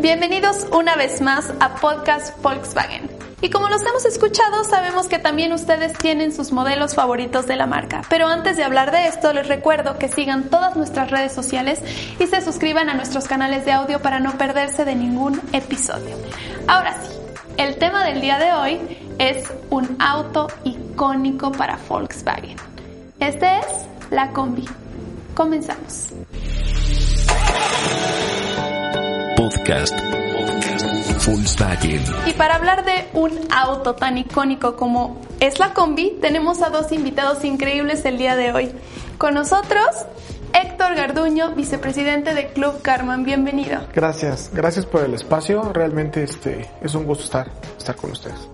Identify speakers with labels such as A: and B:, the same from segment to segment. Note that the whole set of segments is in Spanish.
A: Bienvenidos una vez más a Podcast Volkswagen. Y como los hemos escuchado, sabemos que también ustedes tienen sus modelos favoritos de la marca. Pero antes de hablar de esto, les recuerdo que sigan todas nuestras redes sociales y se suscriban a nuestros canales de audio para no perderse de ningún episodio. Ahora sí, el tema del día de hoy es un auto icónico para Volkswagen. Este es la combi. Comenzamos.
B: Podcast. Volkswagen.
A: Y para hablar de un auto tan icónico como es la combi, tenemos a dos invitados increíbles el día de hoy. Con nosotros, Héctor Garduño, vicepresidente de Club Carman. Bienvenido.
C: Gracias, gracias por el espacio. Realmente este, es un gusto estar, estar con ustedes.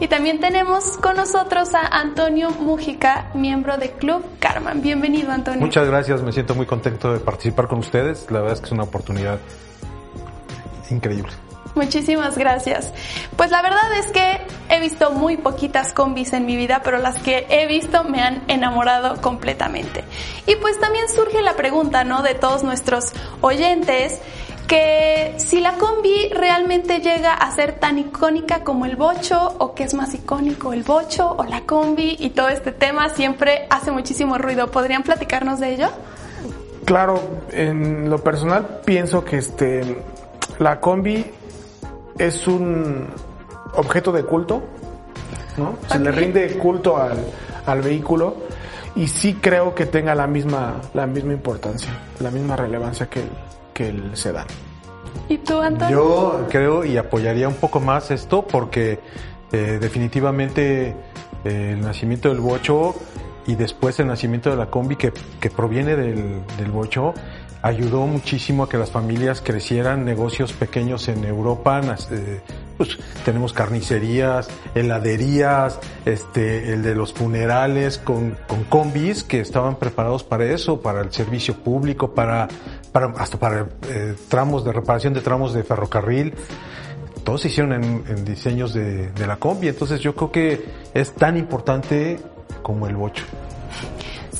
A: Y también tenemos con nosotros a Antonio Mújica, miembro de Club Carman. Bienvenido, Antonio.
D: Muchas gracias, me siento muy contento de participar con ustedes. La verdad es que es una oportunidad increíble.
A: Muchísimas gracias. Pues la verdad es que he visto muy poquitas combis en mi vida, pero las que he visto me han enamorado completamente. Y pues también surge la pregunta, ¿no? De todos nuestros oyentes, que si la combi realmente llega a ser tan icónica como el bocho, o que es más icónico el bocho o la combi, y todo este tema siempre hace muchísimo ruido. ¿Podrían platicarnos de ello?
C: Claro, en lo personal pienso que este, la combi es un objeto de culto, ¿no? Se le rinde culto al, al, vehículo y sí creo que tenga la misma, la misma importancia, la misma relevancia que el, que el sedán.
A: ¿Y tú, Antonio?
D: Yo creo y apoyaría un poco más esto porque eh, definitivamente eh, el nacimiento del bocho y después el nacimiento de la combi que, que proviene del, del bocho ayudó muchísimo a que las familias crecieran, negocios pequeños en Europa, eh, pues tenemos carnicerías, heladerías, este, el de los funerales con, con combis que estaban preparados para eso, para el servicio público, para, hasta para eh, tramos de reparación de tramos de ferrocarril. Todos se hicieron en, diseños de la combi, entonces yo creo que es tan importante como el bocho.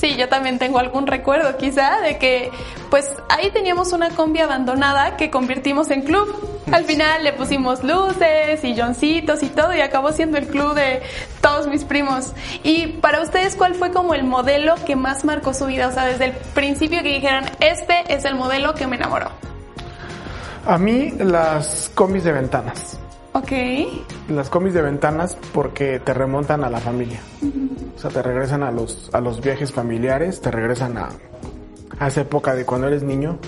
A: Sí, yo también tengo algún recuerdo quizá de que pues ahí teníamos una combi abandonada que convertimos en club. Al final le pusimos luces, silloncitos y todo y acabó siendo el club de todos mis primos. Y para ustedes, ¿cuál fue como el modelo que más marcó su vida? O sea, desde el principio que dijeron, este es el modelo que me enamoró.
C: A mí las combis de ventanas.
A: Ok.
C: Las combis de ventanas porque te remontan a la familia. Uh -huh. O sea, te regresan a los, a los viajes familiares, te regresan a, a esa época de cuando eres niño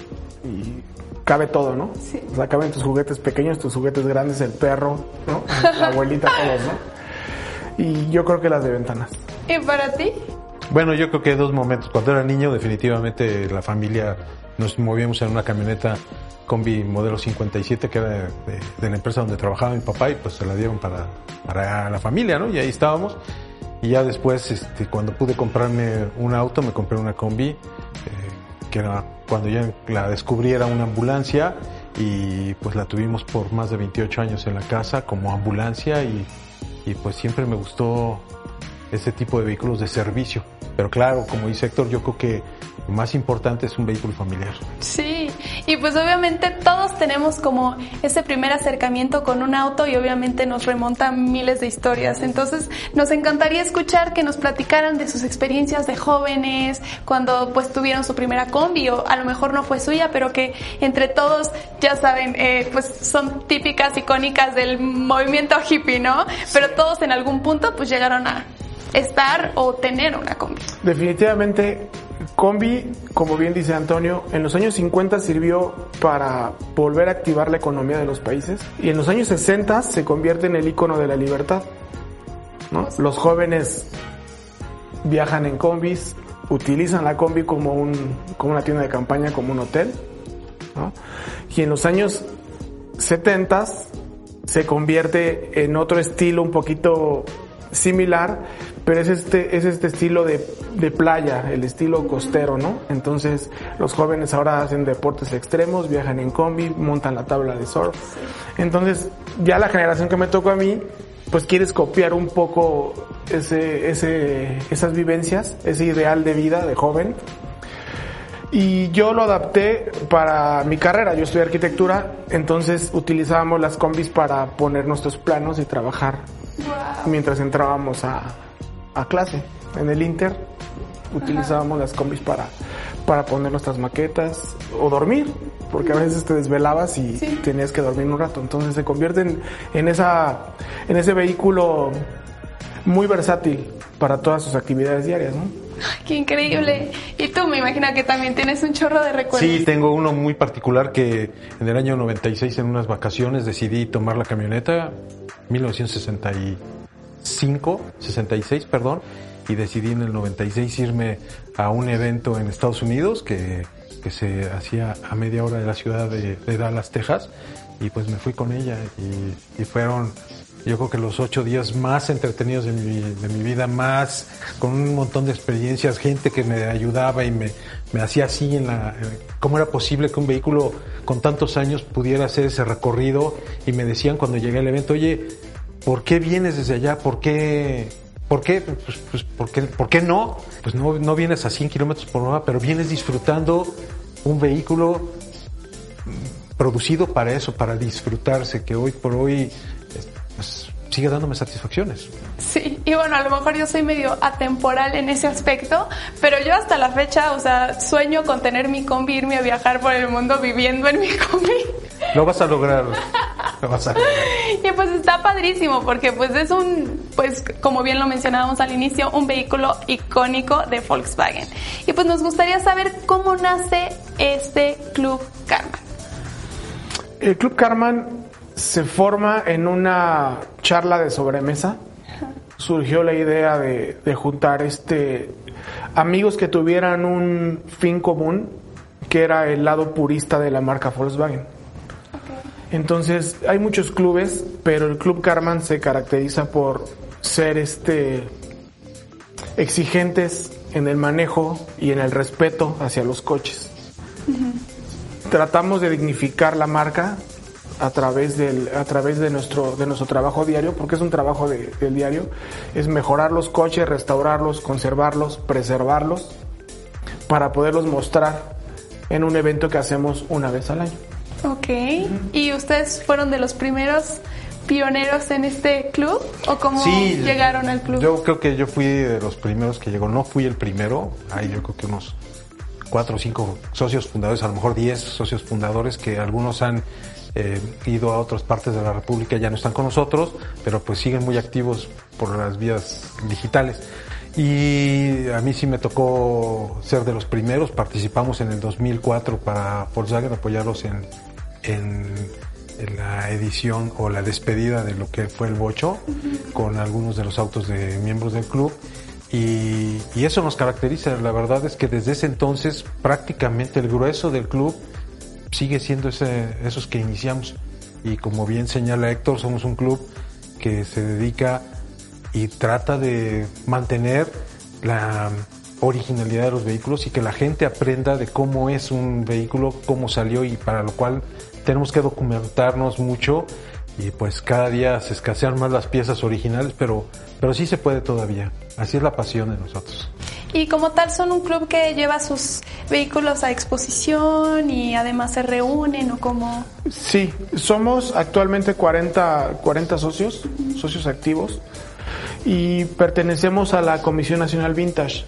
C: y cabe todo, ¿no?
A: Sí.
C: O sea, caben tus juguetes pequeños, tus juguetes grandes, el perro, ¿no? La abuelita, todos, ¿no? Y yo creo que las de ventanas.
A: ¿Y para ti?
D: Bueno, yo creo que dos momentos. Cuando era niño, definitivamente la familia nos movíamos en una camioneta combi modelo 57 que era de, la empresa donde trabajaba mi papá y pues se la dieron para, para la familia, ¿no? Y ahí estábamos. Y ya después, este, cuando pude comprarme un auto, me compré una combi, eh, que era cuando ya la descubrí era una ambulancia y pues la tuvimos por más de 28 años en la casa como ambulancia y pues siempre me gustó ese tipo de vehículos de servicio. Pero claro, como dice Héctor, yo creo que lo más importante es un vehículo familiar.
A: Sí, y pues obviamente todos tenemos como ese primer acercamiento con un auto y obviamente nos remonta miles de historias. Entonces nos encantaría escuchar que nos platicaran de sus experiencias de jóvenes, cuando pues tuvieron su primera combi o a lo mejor no fue suya, pero que entre todos, ya saben, eh, pues son típicas, icónicas del movimiento hippie, ¿no? Pero todos en algún punto pues llegaron a estar o tener una combi.
C: Definitivamente Combi, como bien dice Antonio, en los años 50 sirvió para volver a activar la economía de los países y en los años 60 se convierte en el icono de la libertad. Los jóvenes viajan en combis, utilizan la combi como, un, como una tienda de campaña, como un hotel. Y en los años 70 se convierte en otro estilo un poquito similar, pero es este, es este estilo de, de, playa, el estilo costero, ¿no? Entonces los jóvenes ahora hacen deportes extremos, viajan en combi, montan la tabla de surf. Entonces ya la generación que me tocó a mí, pues quieres copiar un poco ese, ese, esas vivencias, ese ideal de vida de joven. Y yo lo adapté para mi carrera. Yo estudié arquitectura, entonces utilizábamos las combis para poner nuestros planos y trabajar mientras entrábamos a, a clase. En el Inter utilizábamos las combis para, para poner nuestras maquetas o dormir, porque a veces te desvelabas y
A: Sí.
C: tenías que dormir un rato. Entonces se convierte en, en, esa, en ese vehículo muy versátil para todas sus actividades diarias, ¿no?
A: Qué increíble. Y tú me imagino que también tienes un chorro de recuerdos.
D: Sí, tengo uno muy particular que en el año 96 en unas vacaciones decidí tomar la camioneta, 1965, 66, perdón, y decidí en el 96 irme a un evento en Estados Unidos que, que se hacía a media hora de la ciudad de, Dallas, Texas, y pues me fui con ella y, y fueron yo creo que los ocho días más entretenidos de mi, de mi vida, más con un montón de experiencias, gente que me ayudaba y me, me hacía así en la... eh, ¿Cómo era posible que un vehículo con tantos años pudiera hacer ese recorrido? Y me decían cuando llegué al evento, oye, ¿por qué vienes desde allá? ¿Por qué? ¿Por qué? Pues, pues, ¿por qué, ¿por qué no? Pues no, no vienes a 100 kilómetros por hora, pero vienes disfrutando un vehículo producido para eso, para disfrutarse, que hoy por hoy pues, sigue dándome satisfacciones.
A: Sí, y bueno, a lo mejor yo soy medio atemporal en ese aspecto, pero yo hasta la fecha, o sea, sueño con tener mi combi, irme a viajar por el mundo viviendo en mi combi.
D: Lo vas a lograr.
A: Y pues está padrísimo porque pues es un, pues como bien lo mencionábamos al inicio, un vehículo icónico de Volkswagen. Y pues nos gustaría saber cómo nace este Club Karma.
C: El Club Carman se forma en una charla de sobremesa. Surgió la idea de, de juntar este amigos que tuvieran un fin común, que era el lado purista de la marca Volkswagen. Entonces, hay muchos clubes, pero el Club Carman se caracteriza por ser este exigentes en el manejo y en el respeto hacia los coches. Tratamos de dignificar la marca a través del a través de nuestro de nuestro trabajo diario porque es un trabajo de- del diario es mejorar los coches restaurarlos conservarlos preservarlos para poderlos mostrar en un evento que hacemos una vez al año
A: Ok, ¿y ustedes fueron de los primeros pioneros en este club o cómo llegaron al club?
D: Yo creo que yo fui de los primeros que llegó. No fui el primero. Hay yo creo que unos cuatro o cinco socios fundadores, a lo mejor diez socios fundadores que algunos han eh, ido a otras partes de la República, ya no están con nosotros, pero pues siguen muy activos por las vías digitales. Y a mí sí me tocó ser de los primeros. Participamos en el 2004 para Volkswagen apoyarlos en, en, en la edición o la despedida de lo que fue el Bocho con algunos de los autos de miembros del club. Y, y eso nos caracteriza. La verdad es que desde ese entonces prácticamente el grueso del club sigue siendo ese, esos que iniciamos. Y como bien señala Héctor, somos un club que se dedica y trata de mantener la originalidad de los vehículos y que la gente aprenda de cómo es un vehículo, cómo salió y para lo cual tenemos que documentarnos mucho y pues cada día se escasean más las piezas originales, pero, pero sí se puede todavía. Así es la pasión de nosotros.
A: Y como tal son un club que lleva sus vehículos a exposición y además se reúnen o como...
C: Sí, somos actualmente 40, 40 socios, socios activos, y pertenecemos a la Comisión Nacional Vintage,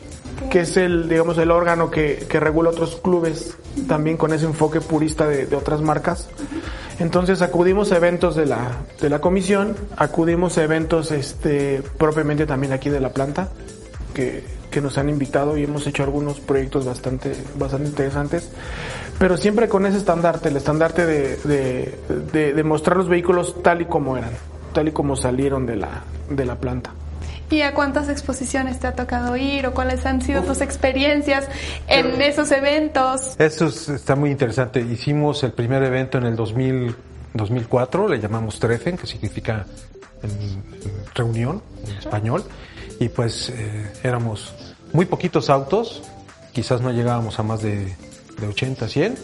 C: que es el, digamos, el órgano que, que regula otros clubes, también con ese enfoque purista de, de otras marcas. Entonces acudimos a eventos de la, de la comisión, acudimos a eventos este, propiamente también aquí de la planta, que, que nos han invitado y hemos hecho algunos proyectos bastante, bastante interesantes, pero siempre con ese estandarte, el estandarte de, de, de- de mostrar los vehículos tal y como eran, tal y como salieron de la, de la planta.
A: ¿Y a cuántas exposiciones te ha tocado ir o cuáles han sido tus experiencias en esos eventos?
D: Eso es- está muy interesante. Hicimos el primer evento en el 2000, 2004, le llamamos Treffen, que significa reunión en español, y pues eh, éramos muy poquitos autos, quizás no llegábamos a más de, de 80, 100,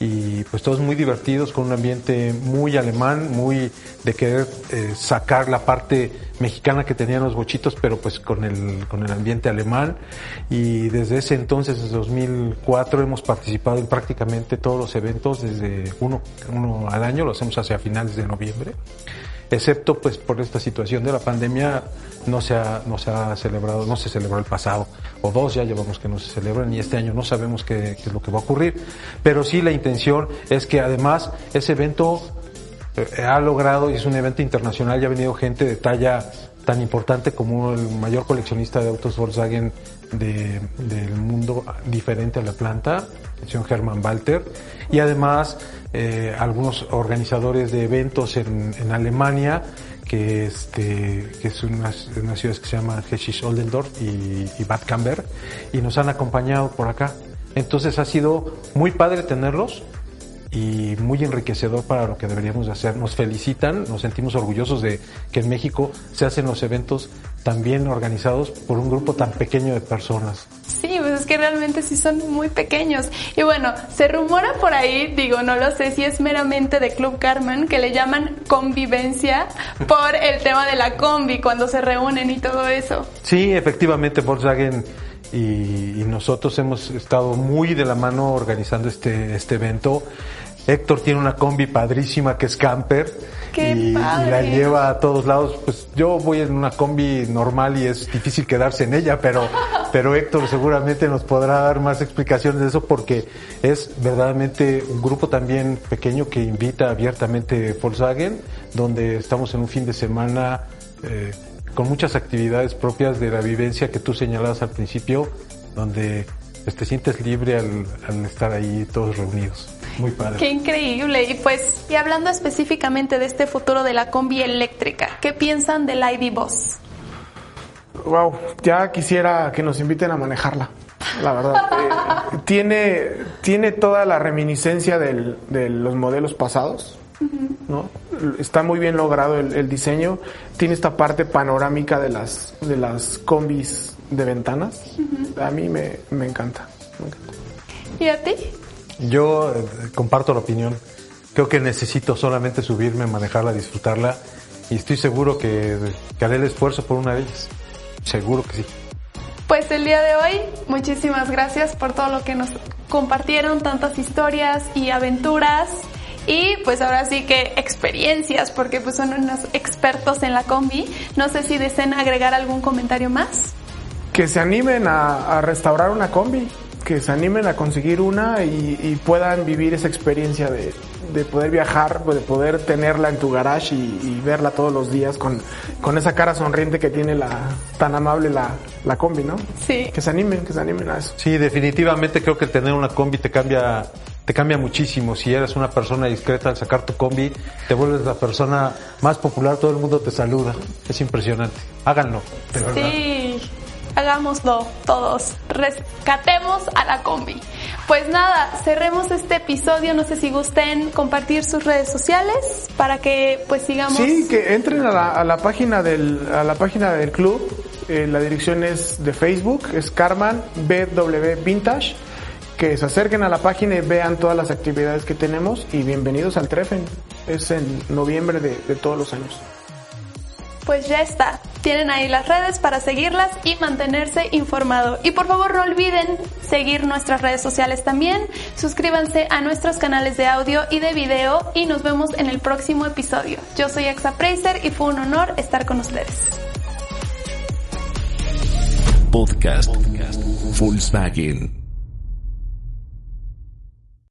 D: y pues todos muy divertidos con un ambiente muy alemán, muy de querer eh, sacar la parte mexicana que tenían los bochitos, pero pues con el, con el ambiente alemán. Y desde ese entonces, desde 2004, hemos participado en prácticamente todos los eventos desde uno, uno al año, lo hacemos hacia finales de noviembre excepto pues por esta situación de la pandemia no se ha, no se ha celebrado, no se celebró el pasado, o dos ya llevamos que no se celebran y este año no sabemos qué, es lo que va a ocurrir. Pero sí la intención es que además ese evento eh, ha logrado, y es un evento internacional, ya ha venido gente de talla tan importante como el mayor coleccionista de autos Volkswagen de, del mundo diferente a la planta, Hermann Walter, y además eh, algunos organizadores de eventos en, en Alemania, que, este, que es una, una ciudad que se llama Hessisch Oldendorf y, y Bad Camber, y nos han acompañado por acá. Entonces ha sido muy padre tenerlos y muy enriquecedor para lo que deberíamos de hacer. Nos felicitan, nos sentimos orgullosos de que en México se hacen los eventos tan bien organizados por un grupo tan pequeño de personas.
A: Sí, pues es que realmente sí son muy pequeños. Y bueno, se rumora por ahí, digo, no lo sé si es meramente de Club Carmen, que le llaman convivencia por el tema de la combi, cuando se reúnen y todo eso.
D: Sí, efectivamente, Volkswagen y, y nosotros hemos estado muy de la mano organizando este, este evento. Héctor tiene una combi padrísima que es camper
A: ¡Qué
D: y, y la lleva a todos lados. Pues yo voy en una combi normal y es difícil quedarse en ella, pero, pero Héctor seguramente nos podrá dar más explicaciones de eso porque es verdaderamente un grupo también pequeño que invita abiertamente Volkswagen, donde estamos en un fin de semana eh, con muchas actividades propias de la vivencia que tú señalabas al principio, donde te sientes libre al, al estar ahí todos reunidos. Muy padre.
A: Qué increíble. Y pues, y hablando específicamente de este futuro de la combi eléctrica, ¿qué piensan del ID Boss?
C: Wow, ya quisiera que nos inviten a manejarla, la verdad. Eh, tiene, tiene toda la reminiscencia del- de los modelos pasados, ¿no? Está muy bien logrado el, el diseño. Tiene esta parte panorámica de las, de las combis de ventanas. A mí me, me encanta. me encanta.
A: ¿Y a ti?
D: Yo eh, comparto la opinión. Creo que necesito solamente subirme, manejarla, disfrutarla y estoy seguro que, que haré el esfuerzo por una de ellas. Seguro que sí.
A: Pues el día de hoy, muchísimas gracias por todo lo que nos compartieron, tantas historias y aventuras. Y pues ahora sí que experiencias, porque pues son unos expertos en la combi. No sé si deseen agregar algún comentario más.
C: Que se animen a, a restaurar una combi, que se animen a conseguir una y, y puedan vivir esa experiencia de, de poder viajar, de poder tenerla en tu garage y, y verla todos los días con, con esa cara sonriente que tiene la tan amable la, la combi, ¿no?
A: Sí.
C: Que se animen, que se animen a eso.
D: Sí, definitivamente creo que tener una combi te cambia, te cambia muchísimo. Si eres una persona discreta al sacar tu combi, te vuelves la persona más popular, todo el mundo te saluda. Es impresionante. Háganlo, de verdad.
A: Hagámoslo todos. Rescatemos a la combi. Pues nada, cerremos este episodio. No sé si gusten compartir sus redes sociales para que pues sigamos.
C: Sí, que entren a la, a la página del a la página del club. Eh, la dirección es de Facebook, es Carman BW Vintage. Que se acerquen a la página y vean todas las actividades que tenemos y bienvenidos al Treffen. Es en noviembre de todos los años.
A: Pues ya está. Tienen ahí las redes para seguirlas y mantenerse informado. Y por favor no olviden seguir nuestras redes sociales también. Suscríbanse a nuestros canales de audio y de video y nos vemos en el próximo episodio. Yo soy Exa Preiser y fue un honor estar con ustedes.
B: Podcast Volkswagen.